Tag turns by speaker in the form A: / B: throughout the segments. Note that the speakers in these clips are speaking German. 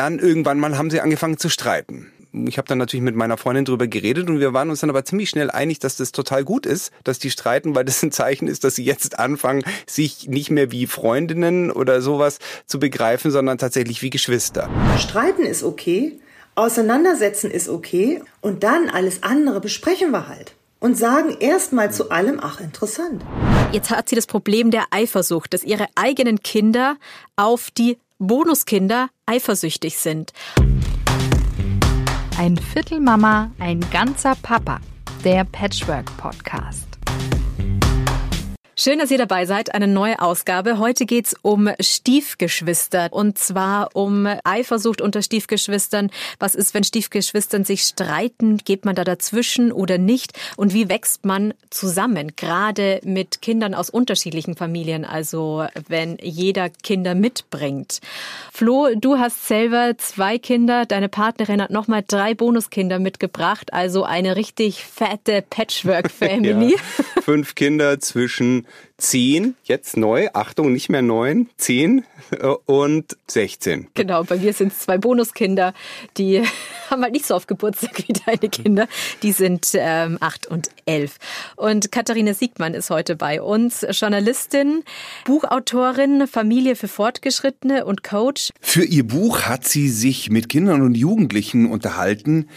A: dann irgendwann mal haben sie angefangen zu streiten ich habe dann natürlich mit meiner Freundin drüber geredet und wir waren uns dann aber ziemlich schnell einig, dass das total gut ist, dass die streiten, weil das ein Zeichen ist, dass sie jetzt anfangen, sich nicht mehr wie Freundinnen oder sowas zu begreifen, sondern tatsächlich wie Geschwister.
B: Streiten ist okay, auseinandersetzen ist okay und dann alles andere besprechen wir halt und sagen erstmal zu allem, ach interessant.
C: Jetzt hat sie das Problem der Eifersucht, dass ihre eigenen Kinder auf die Bonuskinder eifersüchtig sind.
D: Ein Viertel Mama, ein ganzer Papa. Der Patchwork Podcast.
C: Schön, dass ihr dabei seid. Eine neue Ausgabe. Heute geht's um Stiefgeschwister und zwar um Eifersucht unter Stiefgeschwistern. Was ist, wenn Stiefgeschwistern sich streiten? Geht man da dazwischen oder nicht? Und wie wächst man zusammen? Gerade mit Kindern aus unterschiedlichen Familien, also wenn jeder Kinder mitbringt. Flo, du hast selber zwei Kinder. Deine Partnerin hat nochmal drei Bonuskinder mitgebracht. Also eine richtig fette Patchwork-Family.
A: ja, fünf Kinder zwischen 10, jetzt neu, Achtung, nicht mehr 9, 10 äh, und 16.
C: Genau, bei mir sind es zwei Bonuskinder, die haben halt nicht so oft Geburtstag wie deine Kinder. Die sind ähm, 8 und 11. Und Katharina Siegmann ist heute bei uns, Journalistin, Buchautorin, Familie für Fortgeschrittene und Coach.
A: Für ihr Buch hat sie sich mit Kindern und Jugendlichen unterhalten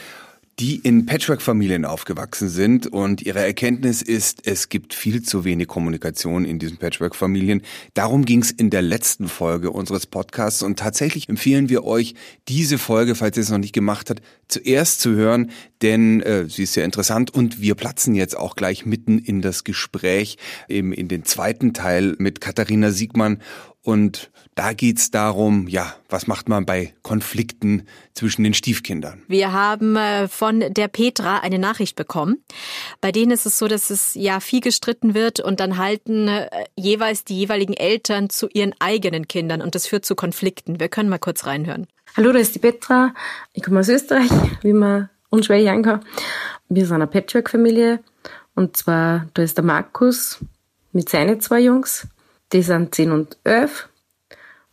A: die in Patchwork-Familien aufgewachsen sind. Und ihre Erkenntnis ist, es gibt viel zu wenig Kommunikation in diesen Patchwork-Familien. Darum ging es in der letzten Folge unseres Podcasts. Und tatsächlich empfehlen wir euch, diese Folge, falls ihr es noch nicht gemacht habt, zuerst zu hören, denn äh, sie ist sehr interessant. Und wir platzen jetzt auch gleich mitten in das Gespräch, eben in den zweiten Teil mit Katharina Siegmann und da geht's darum, ja, was macht man bei Konflikten zwischen den Stiefkindern?
C: Wir haben äh, von der Petra eine Nachricht bekommen. Bei denen ist es so, dass es ja viel gestritten wird und dann halten äh, jeweils die jeweiligen Eltern zu ihren eigenen Kindern und das führt zu Konflikten. Wir können mal kurz reinhören.
E: Hallo, da ist die Petra. Ich komme aus Österreich, wie man unschwer hören kann. Wir sind eine Patchwork-Familie und zwar da ist der Markus mit seinen zwei Jungs die sind 10 und 11.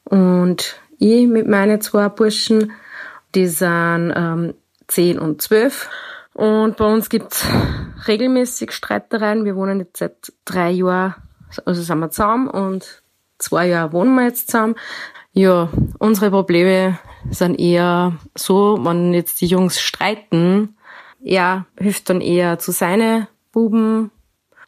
E: Und ich mit meinen zwei Burschen, die sind ähm, 10 und 12. Und bei uns gibt's regelmäßig Streitereien. Wir wohnen jetzt seit drei Jahren, also sind wir zusammen und zwei Jahre wohnen wir jetzt zusammen. Ja, unsere Probleme sind eher so, wenn jetzt die Jungs streiten, er hilft dann eher zu seinen Buben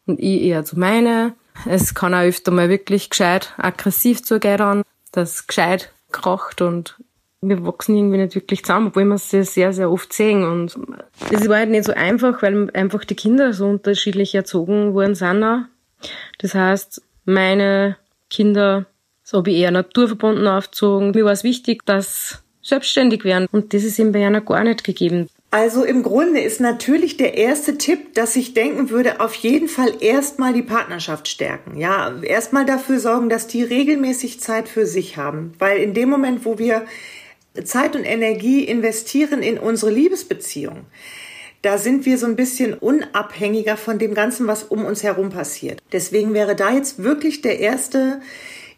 E: und ich eher zu meinen. Es kann auch öfter mal wirklich gescheit aggressiv zugehen, dass gescheit kracht und wir wachsen irgendwie nicht wirklich zusammen, obwohl wir es sehr, sehr oft sehen. Und es war halt nicht so einfach, weil einfach die Kinder so unterschiedlich erzogen worden sind. Auch. Das heißt, meine Kinder so habe ich eher naturverbunden aufgezogen. Mir war es wichtig, dass selbstständig werden. Und das ist ihm bei einer gar nicht gegeben.
B: Also im Grunde ist natürlich der erste Tipp, dass ich denken würde, auf jeden Fall erstmal die Partnerschaft stärken. Ja, erstmal dafür sorgen, dass die regelmäßig Zeit für sich haben. Weil in dem Moment, wo wir Zeit und Energie investieren in unsere Liebesbeziehung, da sind wir so ein bisschen unabhängiger von dem Ganzen, was um uns herum passiert. Deswegen wäre da jetzt wirklich der erste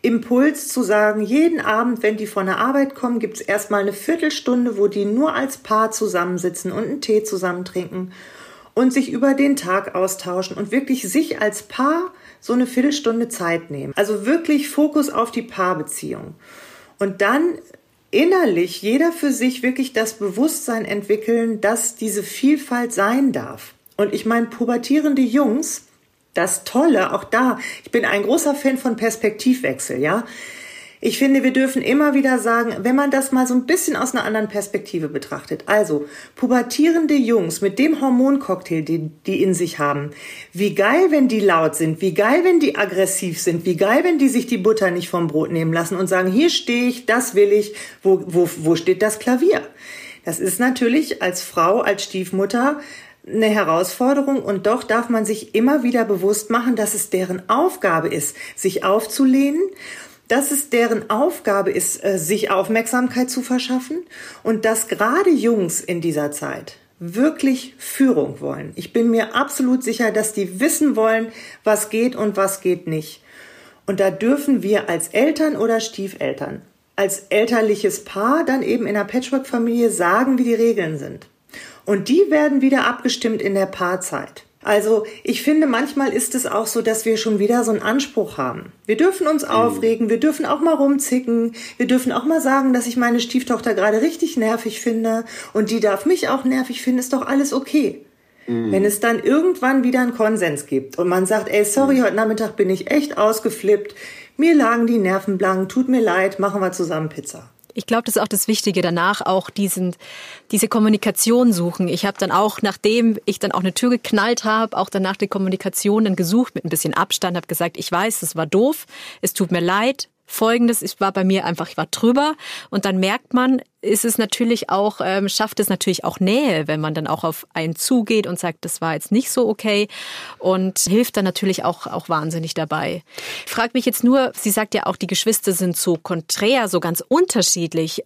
B: Impuls zu sagen, jeden Abend, wenn die von der Arbeit kommen, gibt es erstmal eine Viertelstunde, wo die nur als Paar zusammensitzen und einen Tee zusammen trinken und sich über den Tag austauschen und wirklich sich als Paar so eine Viertelstunde Zeit nehmen. Also wirklich Fokus auf die Paarbeziehung. Und dann innerlich jeder für sich wirklich das Bewusstsein entwickeln, dass diese Vielfalt sein darf. Und ich meine, pubertierende Jungs, das Tolle, auch da, ich bin ein großer Fan von Perspektivwechsel, ja. Ich finde, wir dürfen immer wieder sagen, wenn man das mal so ein bisschen aus einer anderen Perspektive betrachtet. Also, pubertierende Jungs mit dem Hormoncocktail, die die in sich haben. Wie geil, wenn die laut sind. Wie geil, wenn die aggressiv sind. Wie geil, wenn die sich die Butter nicht vom Brot nehmen lassen und sagen, hier stehe ich, das will ich. Wo, wo, wo steht das Klavier? Das ist natürlich als Frau, als Stiefmutter eine Herausforderung und doch darf man sich immer wieder bewusst machen, dass es deren Aufgabe ist, sich aufzulehnen, dass es deren Aufgabe ist, äh, sich Aufmerksamkeit zu verschaffen und dass gerade Jungs in dieser Zeit wirklich Führung wollen. Ich bin mir absolut sicher, dass die wissen wollen, was geht und was geht nicht. Und da dürfen wir als Eltern oder Stiefeltern als elterliches Paar dann eben in einer Patchwork-Familie sagen, wie die Regeln sind. Und die werden wieder abgestimmt in der Paarzeit. Also ich finde, manchmal ist es auch so, dass wir schon wieder so einen Anspruch haben. Wir dürfen uns mhm. aufregen, wir dürfen auch mal rumzicken, wir dürfen auch mal sagen, dass ich meine Stieftochter gerade richtig nervig finde und die darf mich auch nervig finden, ist doch alles okay. Mhm. Wenn es dann irgendwann wieder einen Konsens gibt und man sagt, ey, sorry, mhm. heute Nachmittag bin ich echt ausgeflippt, mir lagen die Nerven blank, tut mir leid, machen wir zusammen Pizza.
C: Ich glaube, das ist auch das Wichtige, danach auch diesen, diese Kommunikation suchen. Ich habe dann auch, nachdem ich dann auch eine Tür geknallt habe, auch danach die Kommunikation dann gesucht mit ein bisschen Abstand, habe gesagt, ich weiß, das war doof, es tut mir leid, Folgendes, ich war bei mir einfach, ich war drüber und dann merkt man, ist es natürlich auch, ähm, schafft es natürlich auch Nähe, wenn man dann auch auf einen zugeht und sagt, das war jetzt nicht so okay und hilft dann natürlich auch, auch wahnsinnig dabei. Ich frage mich jetzt nur, sie sagt ja auch, die Geschwister sind so konträr, so ganz unterschiedlich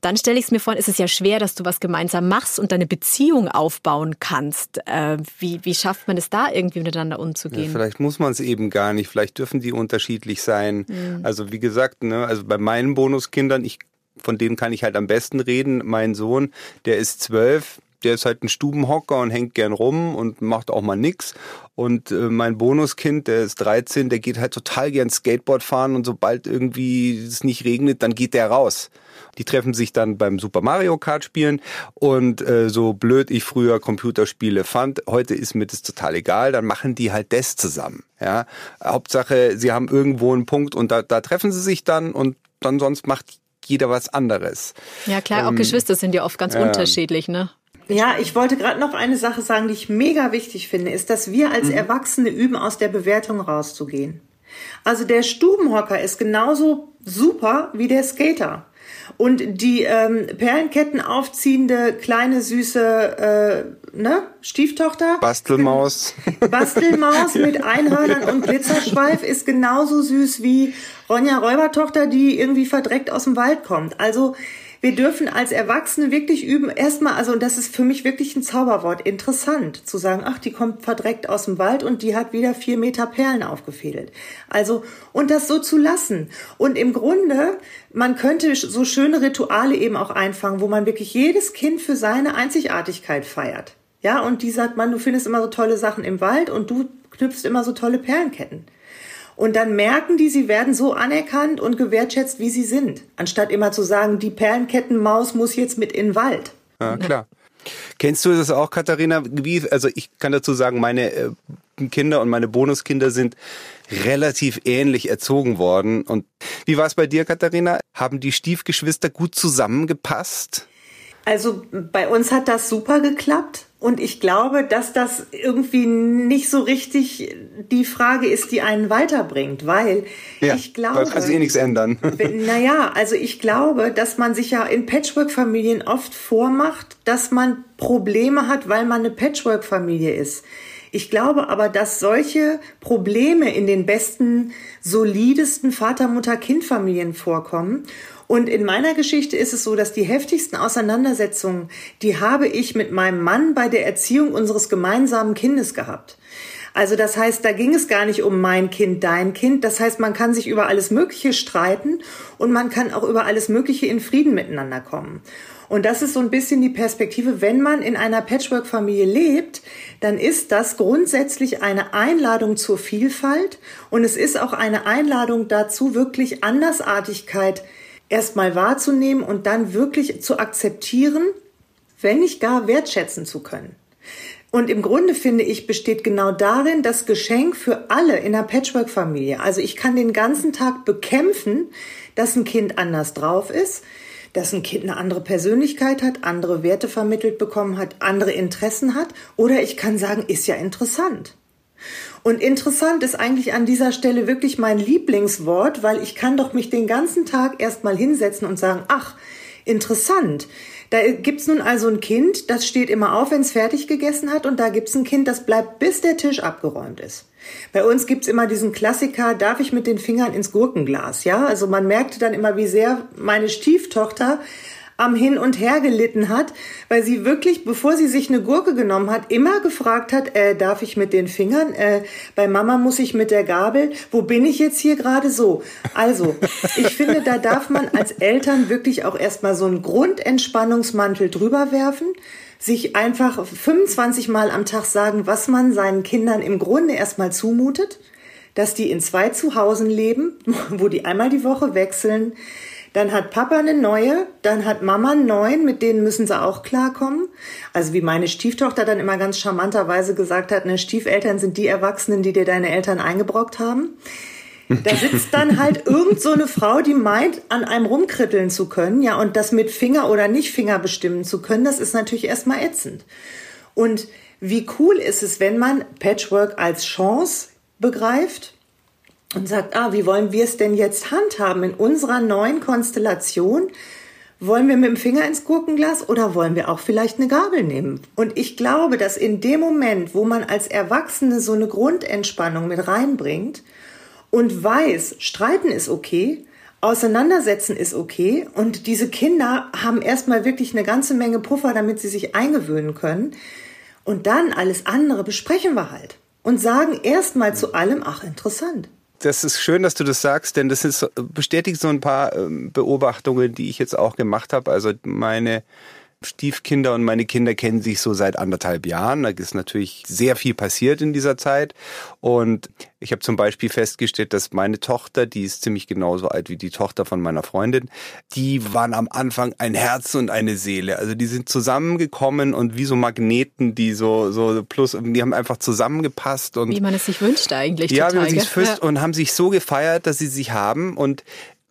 C: dann stelle ich es mir vor, ist es ja schwer, dass du was gemeinsam machst und deine Beziehung aufbauen kannst. Äh, wie, wie schafft man es da irgendwie miteinander umzugehen? Ja,
A: vielleicht muss man es eben gar nicht, vielleicht dürfen die unterschiedlich sein. Mhm. Also wie gesagt, ne, also bei meinen Bonuskindern, ich, von denen kann ich halt am besten reden. Mein Sohn, der ist zwölf, der ist halt ein Stubenhocker und hängt gern rum und macht auch mal nix. Und äh, mein Bonuskind, der ist 13, der geht halt total gern Skateboard fahren und sobald irgendwie es nicht regnet, dann geht der raus. Die treffen sich dann beim Super Mario Kart spielen und äh, so blöd ich früher Computerspiele fand, heute ist mir das total egal, dann machen die halt das zusammen. Ja, Hauptsache, sie haben irgendwo einen Punkt und da, da treffen sie sich dann und dann sonst macht jeder was anderes.
C: Ja klar, ähm, auch Geschwister sind ja oft ganz äh, unterschiedlich, ne?
B: Ja, ich wollte gerade noch eine Sache sagen, die ich mega wichtig finde, ist, dass wir als mhm. Erwachsene üben, aus der Bewertung rauszugehen. Also der Stubenhocker ist genauso super wie der Skater. Und die ähm, Perlenketten aufziehende kleine süße äh, ne? Stieftochter.
A: Bastelmaus.
B: Bastelmaus mit Einhörnern und Glitzerschweif ist genauso süß wie Ronja Räubertochter, die irgendwie verdreckt aus dem Wald kommt. Also wir dürfen als Erwachsene wirklich üben, erstmal, also und das ist für mich wirklich ein Zauberwort, interessant, zu sagen, ach, die kommt verdreckt aus dem Wald und die hat wieder vier Meter Perlen aufgefädelt. Also, und das so zu lassen. Und im Grunde, man könnte so schöne Rituale eben auch einfangen, wo man wirklich jedes Kind für seine Einzigartigkeit feiert. Ja, und die sagt man, du findest immer so tolle Sachen im Wald und du knüpfst immer so tolle Perlenketten. Und dann merken die, sie werden so anerkannt und gewertschätzt, wie sie sind. Anstatt immer zu sagen, die Perlenkettenmaus muss jetzt mit in den Wald.
A: Ja, klar. Kennst du das auch, Katharina? Wie, also ich kann dazu sagen, meine äh, Kinder und meine Bonuskinder sind relativ ähnlich erzogen worden. Und wie war es bei dir, Katharina? Haben die Stiefgeschwister gut zusammengepasst?
B: Also bei uns hat das super geklappt. Und ich glaube, dass das irgendwie nicht so richtig die Frage ist, die einen weiterbringt, weil ja, ich glaube. Da
A: kann sich eh nichts ändern.
B: Naja, also ich glaube, dass man sich ja in Patchwork-Familien oft vormacht, dass man Probleme hat, weil man eine Patchwork-Familie ist. Ich glaube aber, dass solche Probleme in den besten, solidesten Vater-Mutter-Kind-Familien vorkommen und in meiner Geschichte ist es so, dass die heftigsten Auseinandersetzungen, die habe ich mit meinem Mann bei der Erziehung unseres gemeinsamen Kindes gehabt. Also das heißt, da ging es gar nicht um mein Kind, dein Kind. Das heißt, man kann sich über alles Mögliche streiten und man kann auch über alles Mögliche in Frieden miteinander kommen. Und das ist so ein bisschen die Perspektive, wenn man in einer Patchwork-Familie lebt, dann ist das grundsätzlich eine Einladung zur Vielfalt und es ist auch eine Einladung dazu, wirklich Andersartigkeit erstmal wahrzunehmen und dann wirklich zu akzeptieren, wenn nicht gar wertschätzen zu können. Und im Grunde finde ich, besteht genau darin das Geschenk für alle in einer Patchwork-Familie. Also ich kann den ganzen Tag bekämpfen, dass ein Kind anders drauf ist, dass ein Kind eine andere Persönlichkeit hat, andere Werte vermittelt bekommen hat, andere Interessen hat. Oder ich kann sagen, ist ja interessant. Und interessant ist eigentlich an dieser Stelle wirklich mein Lieblingswort, weil ich kann doch mich den ganzen Tag erstmal hinsetzen und sagen, ach, interessant. Da gibt's nun also ein Kind, das steht immer auf, wenn es fertig gegessen hat, und da gibt's ein Kind, das bleibt, bis der Tisch abgeräumt ist. Bei uns gibt's immer diesen Klassiker, darf ich mit den Fingern ins Gurkenglas? Ja, also man merkte dann immer, wie sehr meine Stieftochter am Hin und Her gelitten hat, weil sie wirklich, bevor sie sich eine Gurke genommen hat, immer gefragt hat, äh, darf ich mit den Fingern, äh, bei Mama muss ich mit der Gabel, wo bin ich jetzt hier gerade so? Also, ich finde, da darf man als Eltern wirklich auch erstmal so einen Grundentspannungsmantel drüber werfen, sich einfach 25 Mal am Tag sagen, was man seinen Kindern im Grunde erstmal zumutet, dass die in zwei Zuhausen leben, wo die einmal die Woche wechseln, dann hat Papa eine neue, dann hat Mama einen neuen, mit denen müssen sie auch klarkommen. Also wie meine Stieftochter dann immer ganz charmanterweise gesagt hat, ne, Stiefeltern sind die Erwachsenen, die dir deine Eltern eingebrockt haben. Da sitzt dann halt irgend so eine Frau, die meint, an einem rumkritteln zu können, ja, und das mit Finger oder nicht Finger bestimmen zu können, das ist natürlich erstmal ätzend. Und wie cool ist es, wenn man Patchwork als Chance begreift und sagt, ah, wie wollen wir es denn jetzt handhaben in unserer neuen Konstellation? Wollen wir mit dem Finger ins Gurkenglas oder wollen wir auch vielleicht eine Gabel nehmen? Und ich glaube, dass in dem Moment, wo man als Erwachsene so eine Grundentspannung mit reinbringt und weiß, streiten ist okay, auseinandersetzen ist okay und diese Kinder haben erstmal wirklich eine ganze Menge Puffer, damit sie sich eingewöhnen können. Und dann alles andere besprechen wir halt und sagen erstmal zu allem, ach interessant
A: das ist schön, dass du das sagst, denn das ist, bestätigt so ein paar ähm, Beobachtungen, die ich jetzt auch gemacht habe. Also meine Stiefkinder und meine Kinder kennen sich so seit anderthalb Jahren. Da ist natürlich sehr viel passiert in dieser Zeit. Und ich habe zum Beispiel festgestellt, dass meine Tochter, die ist ziemlich genauso alt wie die Tochter von meiner Freundin, die waren am Anfang ein Herz und eine Seele. Also die sind zusammengekommen und wie so Magneten, die so, so plus, die haben einfach zusammengepasst und.
C: Wie man es sich wünscht eigentlich.
A: Ja, wie man sich füßt ja. und haben sich so gefeiert, dass sie sich haben und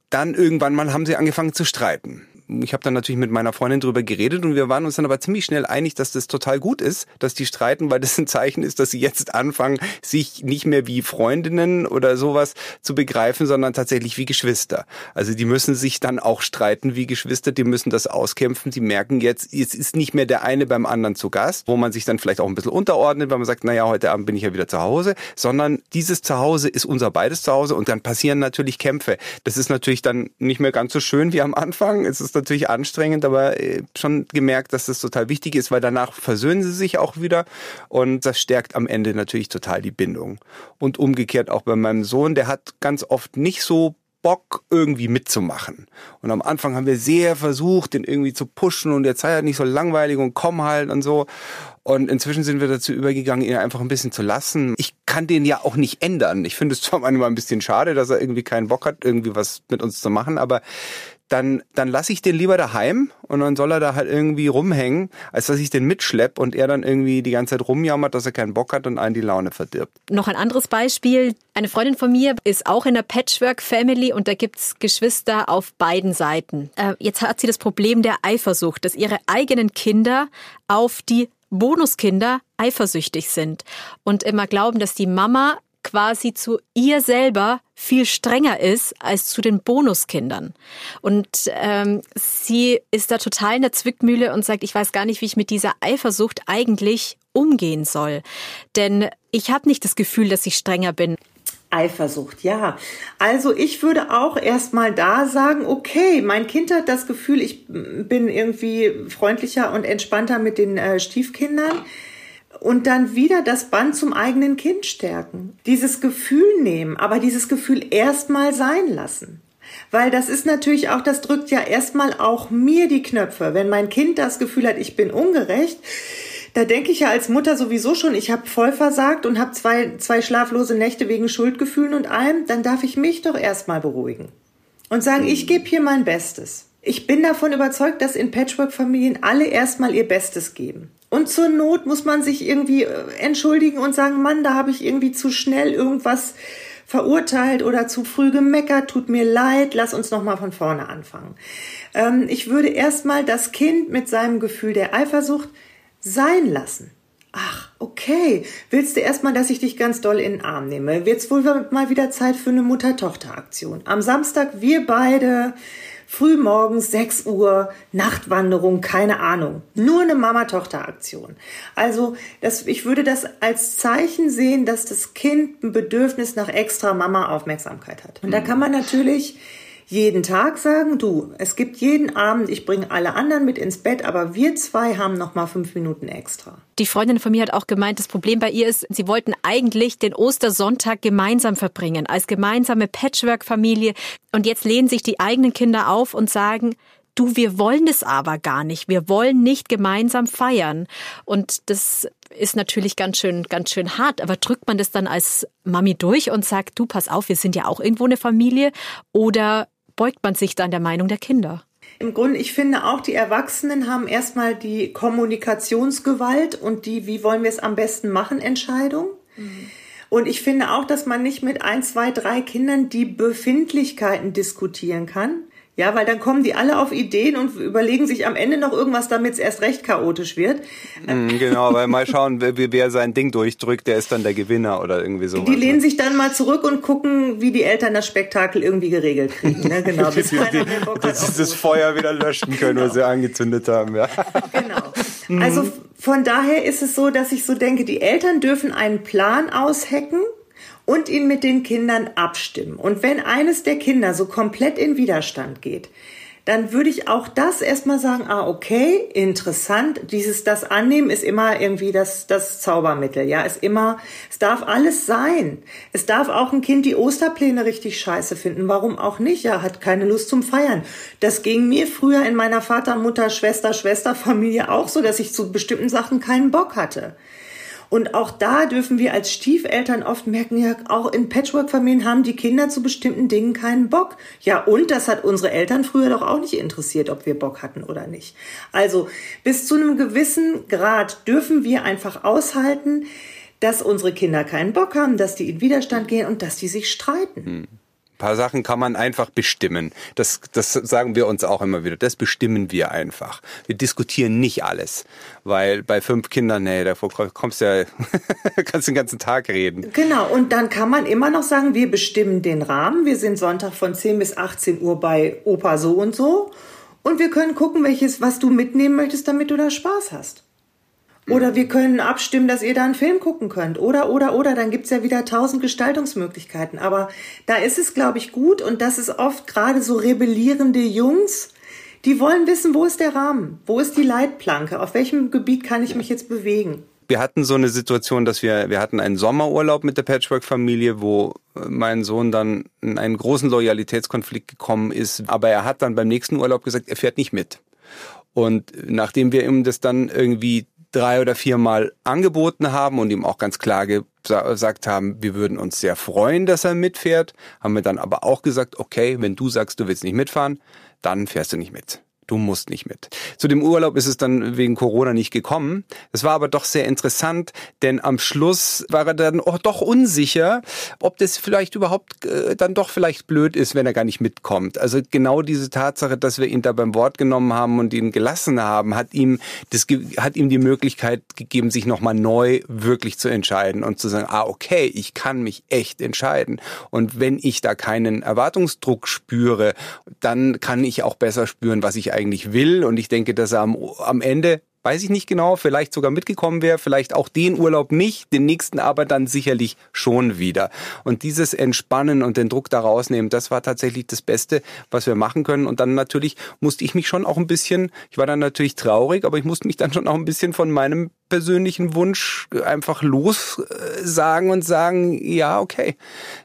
A: dann irgendwann mal haben sie angefangen zu streiten ich habe dann natürlich mit meiner Freundin drüber geredet und wir waren uns dann aber ziemlich schnell einig, dass das total gut ist, dass die streiten, weil das ein Zeichen ist, dass sie jetzt anfangen, sich nicht mehr wie Freundinnen oder sowas zu begreifen, sondern tatsächlich wie Geschwister. Also die müssen sich dann auch streiten wie Geschwister, die müssen das auskämpfen. Die merken jetzt, es ist nicht mehr der eine beim anderen zu Gast, wo man sich dann vielleicht auch ein bisschen unterordnet, weil man sagt, naja, heute Abend bin ich ja wieder zu Hause, sondern dieses Zuhause ist unser beides Zuhause und dann passieren natürlich Kämpfe. Das ist natürlich dann nicht mehr ganz so schön wie am Anfang. Es ist natürlich anstrengend, aber äh, schon gemerkt, dass das total wichtig ist, weil danach versöhnen sie sich auch wieder und das stärkt am Ende natürlich total die Bindung. Und umgekehrt auch bei meinem Sohn, der hat ganz oft nicht so Bock, irgendwie mitzumachen. Und am Anfang haben wir sehr versucht, den irgendwie zu pushen und jetzt sei halt nicht so langweilig und komm halt und so. Und inzwischen sind wir dazu übergegangen, ihn einfach ein bisschen zu lassen. Ich kann den ja auch nicht ändern. Ich finde es zwar manchmal ein bisschen schade, dass er irgendwie keinen Bock hat, irgendwie was mit uns zu machen, aber dann, dann lasse ich den lieber daheim und dann soll er da halt irgendwie rumhängen, als dass ich den mitschlepp und er dann irgendwie die ganze Zeit rumjammert, dass er keinen Bock hat und einen die Laune verdirbt.
C: Noch ein anderes Beispiel. Eine Freundin von mir ist auch in der Patchwork-Family und da gibt's Geschwister auf beiden Seiten. Äh, jetzt hat sie das Problem der Eifersucht, dass ihre eigenen Kinder auf die Bonuskinder eifersüchtig sind und immer glauben, dass die Mama quasi zu ihr selber viel strenger ist als zu den Bonuskindern. Und ähm, sie ist da total in der Zwickmühle und sagt, ich weiß gar nicht, wie ich mit dieser Eifersucht eigentlich umgehen soll. Denn ich habe nicht das Gefühl, dass ich strenger bin.
B: Eifersucht, ja. Also ich würde auch erstmal da sagen, okay, mein Kind hat das Gefühl, ich bin irgendwie freundlicher und entspannter mit den äh, Stiefkindern und dann wieder das Band zum eigenen Kind stärken. Dieses Gefühl nehmen, aber dieses Gefühl erstmal sein lassen. Weil das ist natürlich auch, das drückt ja erstmal auch mir die Knöpfe. Wenn mein Kind das Gefühl hat, ich bin ungerecht, da denke ich ja als Mutter sowieso schon, ich habe voll versagt und habe zwei, zwei schlaflose Nächte wegen Schuldgefühlen und allem, dann darf ich mich doch erstmal beruhigen und sagen, ich gebe hier mein Bestes. Ich bin davon überzeugt, dass in Patchwork-Familien alle erstmal ihr Bestes geben. Und zur Not muss man sich irgendwie äh, entschuldigen und sagen, Mann, da habe ich irgendwie zu schnell irgendwas verurteilt oder zu früh gemeckert, tut mir leid, lass uns nochmal von vorne anfangen. Ähm, ich würde erstmal das Kind mit seinem Gefühl der Eifersucht sein lassen. Ach, okay. Willst du erstmal, dass ich dich ganz doll in den Arm nehme? Wird's wohl mal wieder Zeit für eine Mutter-Tochter-Aktion. Am Samstag wir beide Frühmorgens 6 Uhr, Nachtwanderung, keine Ahnung. Nur eine Mama-Tochter-Aktion. Also das, ich würde das als Zeichen sehen, dass das Kind ein Bedürfnis nach extra Mama-Aufmerksamkeit hat. Und da kann man natürlich jeden Tag sagen, du, es gibt jeden Abend, ich bringe alle anderen mit ins Bett, aber wir zwei haben noch mal fünf Minuten extra.
C: Die Freundin von mir hat auch gemeint, das Problem bei ihr ist, sie wollten eigentlich den Ostersonntag gemeinsam verbringen, als gemeinsame Patchwork-Familie. Und jetzt lehnen sich die eigenen Kinder auf und sagen, du, wir wollen es aber gar nicht. Wir wollen nicht gemeinsam feiern. Und das ist natürlich ganz schön, ganz schön hart. Aber drückt man das dann als Mami durch und sagt, du, pass auf, wir sind ja auch irgendwo eine Familie? Oder beugt man sich dann der Meinung der Kinder?
B: Im Grunde, ich finde auch, die Erwachsenen haben erstmal die Kommunikationsgewalt und die, wie wollen wir es am besten machen, Entscheidung. Mhm. Und ich finde auch, dass man nicht mit ein, zwei, drei Kindern die Befindlichkeiten diskutieren kann, ja, weil dann kommen die alle auf Ideen und überlegen sich am Ende noch irgendwas, damit es erst recht chaotisch wird.
A: Mm, genau, weil mal schauen, wer, wer, sein Ding durchdrückt, der ist dann der Gewinner oder irgendwie so.
B: Die lehnen ne? sich dann mal zurück und gucken, wie die Eltern das Spektakel irgendwie geregelt kriegen. Ne? Genau, bis
A: die, die, dass sie das Feuer wieder löschen können, genau. was sie angezündet haben. Ja.
B: Genau. Also von daher ist es so, dass ich so denke, die Eltern dürfen einen Plan aushecken und ihn mit den Kindern abstimmen. Und wenn eines der Kinder so komplett in Widerstand geht, dann würde ich auch das erstmal sagen, ah, okay, interessant. Dieses, das Annehmen ist immer irgendwie das, das Zaubermittel, ja, ist immer, es darf alles sein. Es darf auch ein Kind die Osterpläne richtig scheiße finden. Warum auch nicht? Ja, hat keine Lust zum Feiern. Das ging mir früher in meiner Vater, Mutter, Schwester, Schwesterfamilie auch so, dass ich zu bestimmten Sachen keinen Bock hatte. Und auch da dürfen wir als Stiefeltern oft merken, ja, auch in Patchwork-Familien haben die Kinder zu bestimmten Dingen keinen Bock. Ja, und das hat unsere Eltern früher doch auch nicht interessiert, ob wir Bock hatten oder nicht. Also bis zu einem gewissen Grad dürfen wir einfach aushalten, dass unsere Kinder keinen Bock haben, dass die in Widerstand gehen und dass die sich streiten. Hm.
A: Ein paar Sachen kann man einfach bestimmen. Das, das sagen wir uns auch immer wieder. Das bestimmen wir einfach. Wir diskutieren nicht alles. Weil bei fünf Kindern, nee, da kommst du ja, kannst den ganzen Tag reden.
B: Genau. Und dann kann man immer noch sagen, wir bestimmen den Rahmen. Wir sind Sonntag von 10 bis 18 Uhr bei Opa so und so. Und wir können gucken, welches, was du mitnehmen möchtest, damit du da Spaß hast. Oder wir können abstimmen, dass ihr da einen Film gucken könnt. Oder, oder, oder, dann gibt's ja wieder tausend Gestaltungsmöglichkeiten. Aber da ist es, glaube ich, gut und das ist oft gerade so rebellierende Jungs, die wollen wissen, wo ist der Rahmen? Wo ist die Leitplanke? Auf welchem Gebiet kann ich mich jetzt bewegen?
A: Wir hatten so eine Situation, dass wir, wir hatten einen Sommerurlaub mit der Patchwork-Familie, wo mein Sohn dann in einen großen Loyalitätskonflikt gekommen ist. Aber er hat dann beim nächsten Urlaub gesagt, er fährt nicht mit. Und nachdem wir ihm das dann irgendwie drei oder viermal angeboten haben und ihm auch ganz klar gesagt haben, wir würden uns sehr freuen, dass er mitfährt, haben wir dann aber auch gesagt, okay, wenn du sagst, du willst nicht mitfahren, dann fährst du nicht mit du musst nicht mit. Zu dem Urlaub ist es dann wegen Corona nicht gekommen. Es war aber doch sehr interessant, denn am Schluss war er dann auch doch unsicher, ob das vielleicht überhaupt äh, dann doch vielleicht blöd ist, wenn er gar nicht mitkommt. Also genau diese Tatsache, dass wir ihn da beim Wort genommen haben und ihn gelassen haben, hat ihm das hat ihm die Möglichkeit gegeben, sich nochmal neu wirklich zu entscheiden und zu sagen, ah okay, ich kann mich echt entscheiden und wenn ich da keinen Erwartungsdruck spüre, dann kann ich auch besser spüren, was ich eigentlich will. Und ich denke, dass er am, am Ende weiß ich nicht genau, vielleicht sogar mitgekommen wäre, vielleicht auch den Urlaub nicht, den nächsten aber dann sicherlich schon wieder. Und dieses Entspannen und den Druck da rausnehmen, das war tatsächlich das Beste, was wir machen können. Und dann natürlich musste ich mich schon auch ein bisschen, ich war dann natürlich traurig, aber ich musste mich dann schon auch ein bisschen von meinem persönlichen Wunsch einfach los sagen und sagen, ja, okay,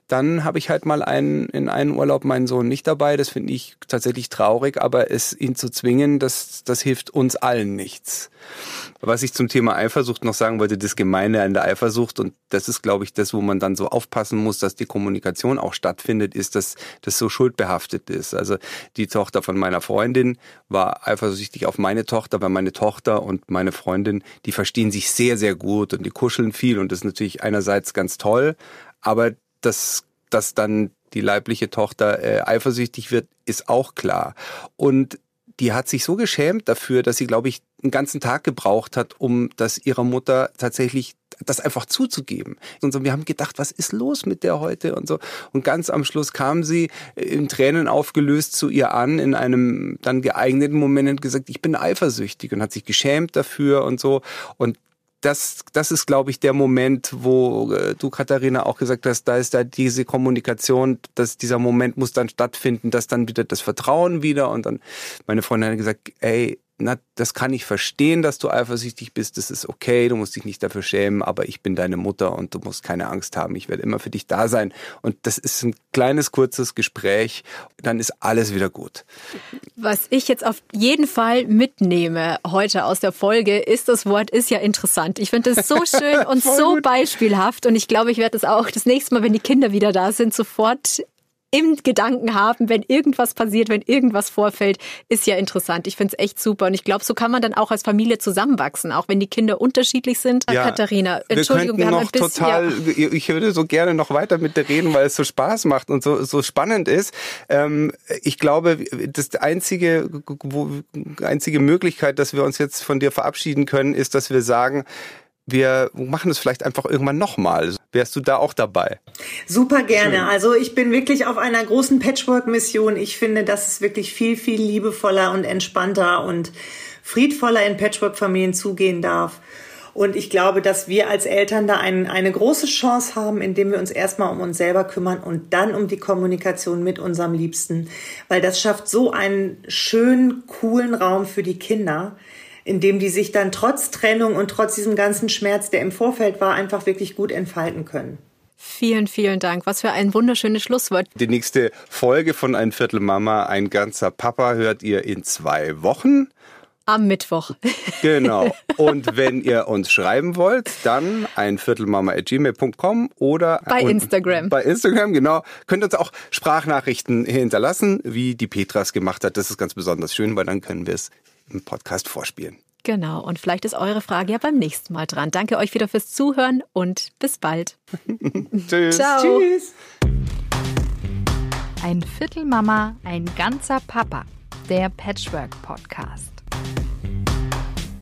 A: dann habe ich halt mal einen, in einen Urlaub meinen Sohn nicht dabei. Das finde ich tatsächlich traurig, aber es ihn zu zwingen, das, das hilft uns allen nichts. Was ich zum Thema Eifersucht noch sagen wollte, das Gemeine an der Eifersucht, und das ist, glaube ich, das, wo man dann so aufpassen muss, dass die Kommunikation auch stattfindet, ist, dass das so schuldbehaftet ist. Also die Tochter von meiner Freundin war eifersüchtig auf meine Tochter, weil meine Tochter und meine Freundin, die verstehen sich sehr, sehr gut und die kuscheln viel und das ist natürlich einerseits ganz toll, aber das, dass dann die leibliche Tochter äh, eifersüchtig wird, ist auch klar. Und die hat sich so geschämt dafür, dass sie, glaube ich, einen ganzen Tag gebraucht hat, um das ihrer Mutter tatsächlich das einfach zuzugeben. Und so, wir haben gedacht, was ist los mit der heute und so. Und ganz am Schluss kam sie in Tränen aufgelöst zu ihr an, in einem dann geeigneten Moment und gesagt, ich bin eifersüchtig und hat sich geschämt dafür und so. Und das, das ist, glaube ich, der Moment, wo äh, du, Katharina, auch gesagt hast, da ist da diese Kommunikation, dass dieser Moment muss dann stattfinden, dass dann wieder das Vertrauen wieder und dann meine Freundin hat gesagt, ey, na, das kann ich verstehen, dass du eifersüchtig bist, das ist okay, du musst dich nicht dafür schämen, aber ich bin deine Mutter und du musst keine Angst haben, ich werde immer für dich da sein. Und das ist ein kleines, kurzes Gespräch, dann ist alles wieder gut.
C: Was ich jetzt auf jeden Fall mitnehme heute aus der Folge, ist das Wort ist ja interessant. Ich finde das so schön und so gut. beispielhaft und ich glaube, ich werde das auch das nächste Mal, wenn die Kinder wieder da sind, sofort im Gedanken haben, wenn irgendwas passiert, wenn irgendwas vorfällt, ist ja interessant. Ich finde es echt super. Und ich glaube, so kann man dann auch als Familie zusammenwachsen, auch wenn die Kinder unterschiedlich sind.
A: Ja,
C: Katharina, Entschuldigung, wir, wir haben noch bisschen, total,
A: ja. ich würde so gerne noch weiter mit dir reden, weil es so Spaß macht und so, so spannend ist. Ähm, ich glaube, das einzige, einzige Möglichkeit, dass wir uns jetzt von dir verabschieden können, ist, dass wir sagen, wir machen es vielleicht einfach irgendwann nochmal. Wärst du da auch dabei?
B: Super gerne. Schön. Also ich bin wirklich auf einer großen Patchwork-Mission. Ich finde, dass es wirklich viel, viel liebevoller und entspannter und friedvoller in Patchwork-Familien zugehen darf. Und ich glaube, dass wir als Eltern da ein, eine große Chance haben, indem wir uns erstmal um uns selber kümmern und dann um die Kommunikation mit unserem Liebsten. Weil das schafft so einen schönen, coolen Raum für die Kinder in dem die sich dann trotz Trennung und trotz diesem ganzen Schmerz, der im Vorfeld war, einfach wirklich gut entfalten können.
C: Vielen, vielen Dank. Was für ein wunderschönes Schlusswort.
A: Die nächste Folge von Ein Viertel Mama, ein ganzer Papa hört ihr in zwei Wochen.
C: Am Mittwoch.
A: Genau. Und wenn ihr uns schreiben wollt, dann ein Viertelmama.gmail.com oder
C: bei Instagram.
A: Bei Instagram, genau. Könnt uns auch Sprachnachrichten hinterlassen, wie die Petras gemacht hat. Das ist ganz besonders schön, weil dann können wir es im Podcast vorspielen.
C: Genau, und vielleicht ist eure Frage ja beim nächsten Mal dran. Danke euch wieder fürs Zuhören und bis bald.
A: Tschüss.
C: Ciao.
B: Tschüss.
D: Ein Viertel Mama, ein ganzer Papa. Der Patchwork Podcast.